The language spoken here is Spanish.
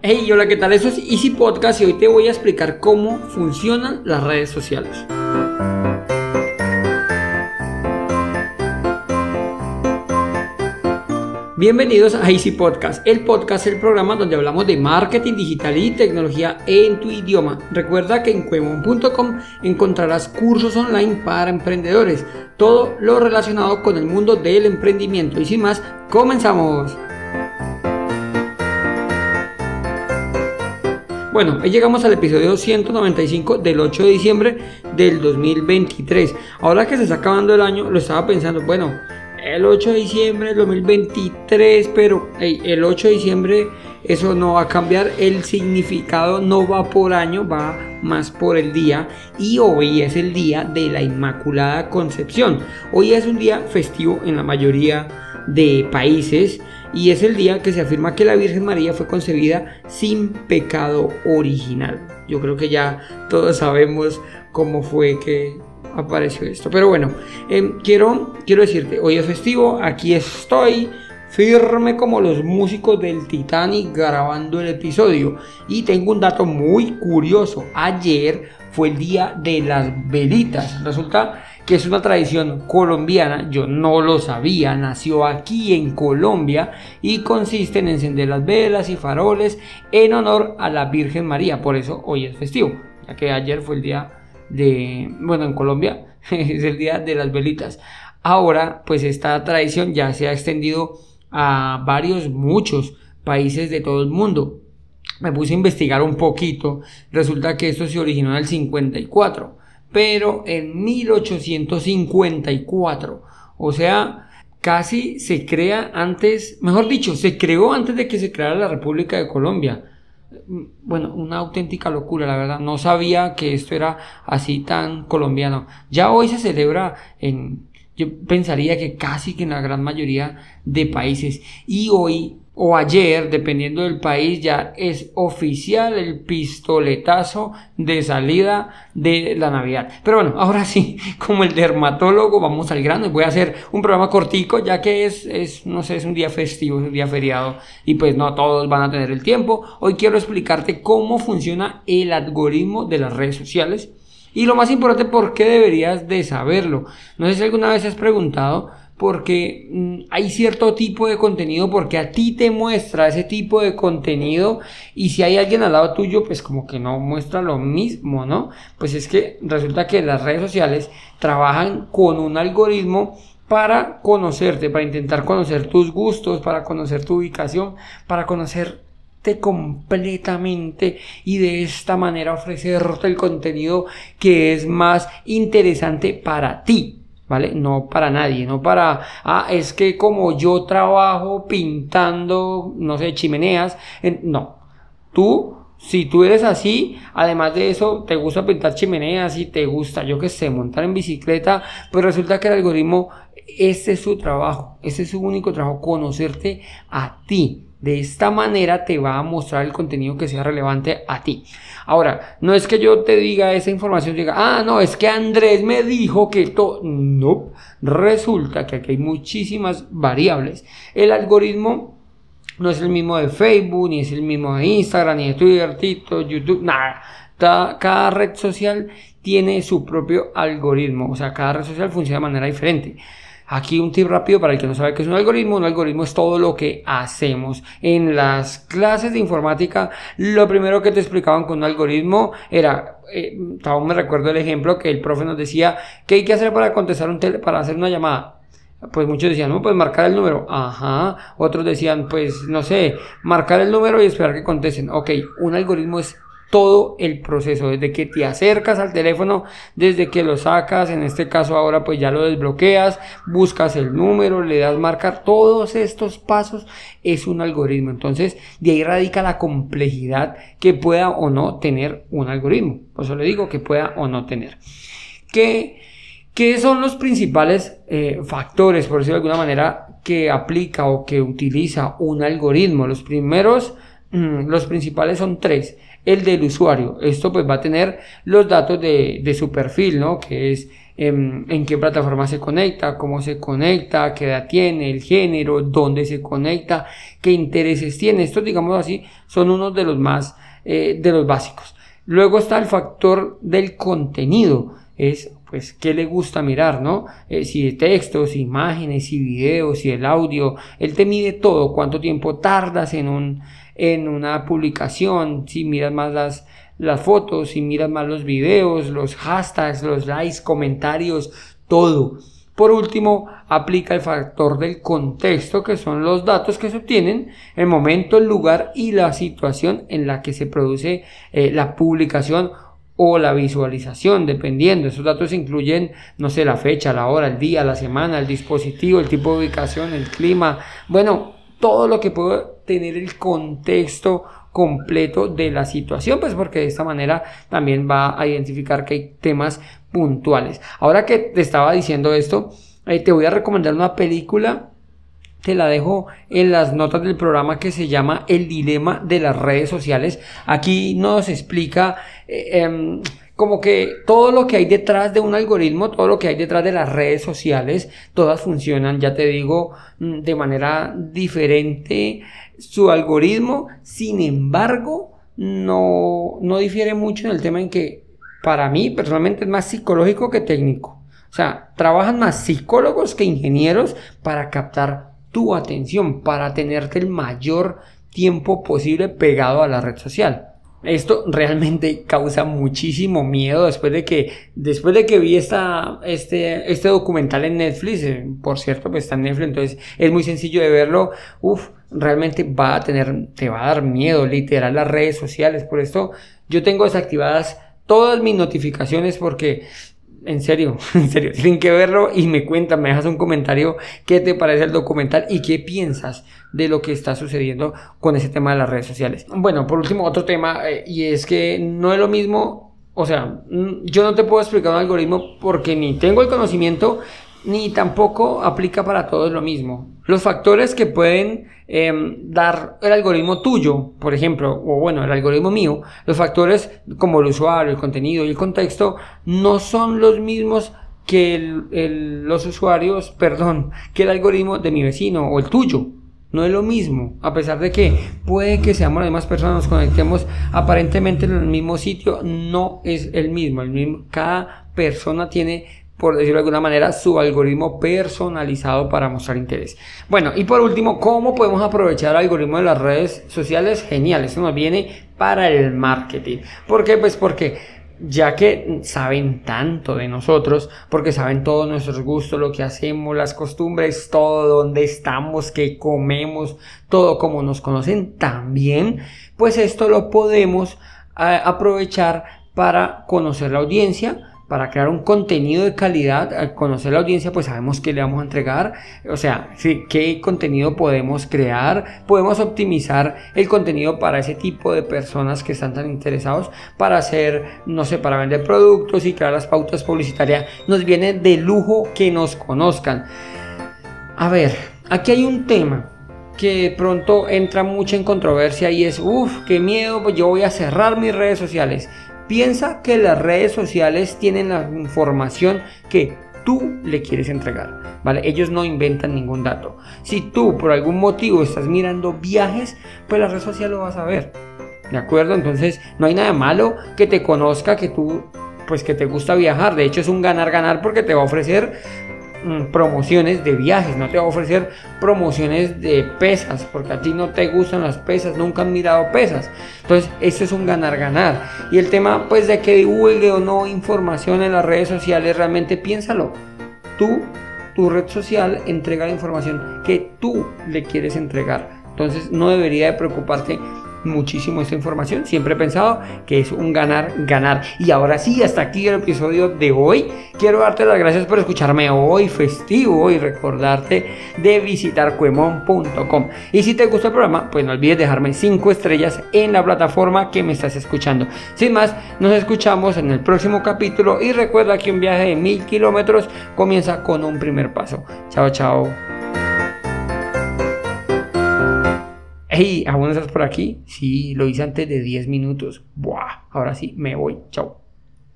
Hey, hola, ¿qué tal? Eso es Easy Podcast y hoy te voy a explicar cómo funcionan las redes sociales. Bienvenidos a Easy Podcast. El podcast el programa donde hablamos de marketing digital y tecnología en tu idioma. Recuerda que en cuevon.com encontrarás cursos online para emprendedores, todo lo relacionado con el mundo del emprendimiento. Y sin más, comenzamos. Bueno, hoy llegamos al episodio 195 del 8 de diciembre del 2023. Ahora que se está acabando el año, lo estaba pensando, bueno, el 8 de diciembre del 2023, pero el 8 de diciembre eso no va a cambiar, el significado no va por año, va más por el día y hoy es el día de la Inmaculada Concepción. Hoy es un día festivo en la mayoría de países y es el día que se afirma que la Virgen María fue concebida sin pecado original. Yo creo que ya todos sabemos cómo fue que apareció esto. Pero bueno, em, quiero, quiero decirte, hoy es festivo, aquí estoy firme como los músicos del Titanic grabando el episodio. Y tengo un dato muy curioso. Ayer fue el día de las velitas. Resulta que es una tradición colombiana, yo no lo sabía, nació aquí en Colombia y consiste en encender las velas y faroles en honor a la Virgen María, por eso hoy es festivo, ya que ayer fue el día de, bueno, en Colombia es el día de las velitas. Ahora, pues esta tradición ya se ha extendido a varios, muchos países de todo el mundo. Me puse a investigar un poquito, resulta que esto se originó en el 54 pero en 1854. O sea, casi se crea antes, mejor dicho, se creó antes de que se creara la República de Colombia. Bueno, una auténtica locura, la verdad. No sabía que esto era así tan colombiano. Ya hoy se celebra en, yo pensaría que casi que en la gran mayoría de países. Y hoy o ayer, dependiendo del país, ya es oficial el pistoletazo de salida de la Navidad. Pero bueno, ahora sí, como el dermatólogo, vamos al grano y voy a hacer un programa cortico, ya que es, es, no sé, es un día festivo, es un día feriado y pues no todos van a tener el tiempo. Hoy quiero explicarte cómo funciona el algoritmo de las redes sociales y lo más importante, por qué deberías de saberlo. No sé si alguna vez has preguntado porque mm, hay cierto tipo de contenido, porque a ti te muestra ese tipo de contenido y si hay alguien al lado tuyo, pues como que no muestra lo mismo, ¿no? Pues es que resulta que las redes sociales trabajan con un algoritmo para conocerte, para intentar conocer tus gustos, para conocer tu ubicación, para conocerte completamente y de esta manera ofrecerte el contenido que es más interesante para ti. ¿Vale? No para nadie, no para, ah, es que como yo trabajo pintando, no sé, chimeneas, no, tú, si tú eres así, además de eso, te gusta pintar chimeneas y te gusta, yo que sé, montar en bicicleta, pues resulta que el algoritmo, ese es su trabajo, ese es su único trabajo, conocerte a ti. De esta manera te va a mostrar el contenido que sea relevante a ti. Ahora, no es que yo te diga esa información, diga, ah, no, es que Andrés me dijo que todo. No, resulta que aquí hay muchísimas variables. El algoritmo no es el mismo de Facebook, ni es el mismo de Instagram, ni de Twitter, TikTok, YouTube, nada. Cada red social tiene su propio algoritmo, o sea, cada red social funciona de manera diferente. Aquí un tip rápido para el que no sabe qué es un algoritmo. Un algoritmo es todo lo que hacemos. En las clases de informática, lo primero que te explicaban con un algoritmo era, eh, aún me recuerdo el ejemplo que el profe nos decía, ¿qué hay que hacer para contestar un tele, para hacer una llamada? Pues muchos decían, no, pues marcar el número. Ajá. Otros decían, pues no sé, marcar el número y esperar que contesten. Ok, un algoritmo es todo el proceso, desde que te acercas al teléfono, desde que lo sacas, en este caso ahora pues ya lo desbloqueas, buscas el número, le das marcar, todos estos pasos es un algoritmo. Entonces, de ahí radica la complejidad que pueda o no tener un algoritmo. Por eso le digo que pueda o no tener. ¿Qué, qué son los principales eh, factores, por decirlo de alguna manera, que aplica o que utiliza un algoritmo? Los primeros, mm, los principales son tres el del usuario. Esto pues va a tener los datos de, su perfil, ¿no? Que es em, en, qué plataforma se conecta, cómo se conecta, qué edad tiene, el género, dónde se conecta, qué intereses tiene. Estos, digamos así, son unos de los más, eh, de los básicos. Luego está el factor del contenido. Es pues qué le gusta mirar, ¿no? Eh, si de textos, imágenes, si videos, si el audio, él te mide todo, cuánto tiempo tardas en un en una publicación, si miras más las las fotos, si miras más los videos, los hashtags, los likes, comentarios, todo. Por último, aplica el factor del contexto, que son los datos que se obtienen, el momento, el lugar y la situación en la que se produce eh, la publicación o la visualización, dependiendo. Esos datos incluyen, no sé, la fecha, la hora, el día, la semana, el dispositivo, el tipo de ubicación, el clima, bueno, todo lo que puede tener el contexto completo de la situación, pues porque de esta manera también va a identificar que hay temas puntuales. Ahora que te estaba diciendo esto, eh, te voy a recomendar una película te la dejo en las notas del programa que se llama El dilema de las redes sociales. Aquí nos explica eh, em, como que todo lo que hay detrás de un algoritmo, todo lo que hay detrás de las redes sociales, todas funcionan, ya te digo, mm, de manera diferente su algoritmo. Sin embargo, no, no difiere mucho en el tema en que para mí personalmente es más psicológico que técnico. O sea, trabajan más psicólogos que ingenieros para captar tu atención, para tenerte el mayor tiempo posible pegado a la red social. Esto realmente causa muchísimo miedo después de que, después de que vi esta, este, este documental en Netflix, eh, por cierto, pues está en Netflix, entonces es muy sencillo de verlo. Uf, realmente va a tener, te va a dar miedo, literal, las redes sociales. Por esto yo tengo desactivadas todas mis notificaciones porque en serio, en serio, tienen que verlo y me cuentan, me dejas un comentario qué te parece el documental y qué piensas de lo que está sucediendo con ese tema de las redes sociales. Bueno, por último, otro tema, eh, y es que no es lo mismo, o sea, yo no te puedo explicar un algoritmo porque ni tengo el conocimiento ni tampoco aplica para todos lo mismo. Los factores que pueden em, dar el algoritmo tuyo, por ejemplo, o bueno, el algoritmo mío, los factores como el usuario, el contenido y el contexto, no son los mismos que los usuarios, perdón, que el algoritmo de mi vecino o el tuyo. No es lo mismo, a pesar de que puede que seamos las mismas personas, nos conectemos aparentemente en el mismo sitio, no es el. El mismo cada persona tiene por decirlo de alguna manera, su algoritmo personalizado para mostrar interés. Bueno, y por último, ¿cómo podemos aprovechar el algoritmo de las redes sociales? Genial, eso nos viene para el marketing. ¿Por qué? Pues porque ya que saben tanto de nosotros, porque saben todos nuestros gustos, lo que hacemos, las costumbres, todo, dónde estamos, qué comemos, todo como nos conocen también, pues esto lo podemos eh, aprovechar para conocer la audiencia, para crear un contenido de calidad, al conocer la audiencia, pues sabemos qué le vamos a entregar, o sea, qué contenido podemos crear, podemos optimizar el contenido para ese tipo de personas que están tan interesados para hacer, no sé, para vender productos y crear las pautas publicitarias. Nos viene de lujo que nos conozcan. A ver, aquí hay un tema que pronto entra mucho en controversia y es, uff, qué miedo, pues yo voy a cerrar mis redes sociales. Piensa que las redes sociales tienen la información que tú le quieres entregar, ¿vale? Ellos no inventan ningún dato. Si tú por algún motivo estás mirando viajes, pues la red social lo vas a ver. ¿De acuerdo? Entonces no hay nada malo que te conozca, que tú, pues que te gusta viajar. De hecho es un ganar-ganar porque te va a ofrecer promociones de viajes, no te va a ofrecer promociones de pesas, porque a ti no te gustan las pesas, nunca han mirado pesas. Entonces, eso es un ganar-ganar. Y el tema, pues, de que divulgue o no información en las redes sociales, realmente piénsalo. Tú, tu red social, entrega la información que tú le quieres entregar. Entonces, no debería de preocuparte muchísimo esta información. Siempre he pensado que es un ganar, ganar. Y ahora sí, hasta aquí el episodio de hoy. Quiero darte las gracias por escucharme hoy festivo y recordarte de visitar cuemon.com. Y si te gusta el programa, pues no olvides dejarme 5 estrellas en la plataforma que me estás escuchando. Sin más, nos escuchamos en el próximo capítulo y recuerda que un viaje de mil kilómetros comienza con un primer paso. Chao, chao. Hey, ¿aún estás por aquí? Sí, lo hice antes de 10 minutos. Buah, ahora sí, me voy. Chao.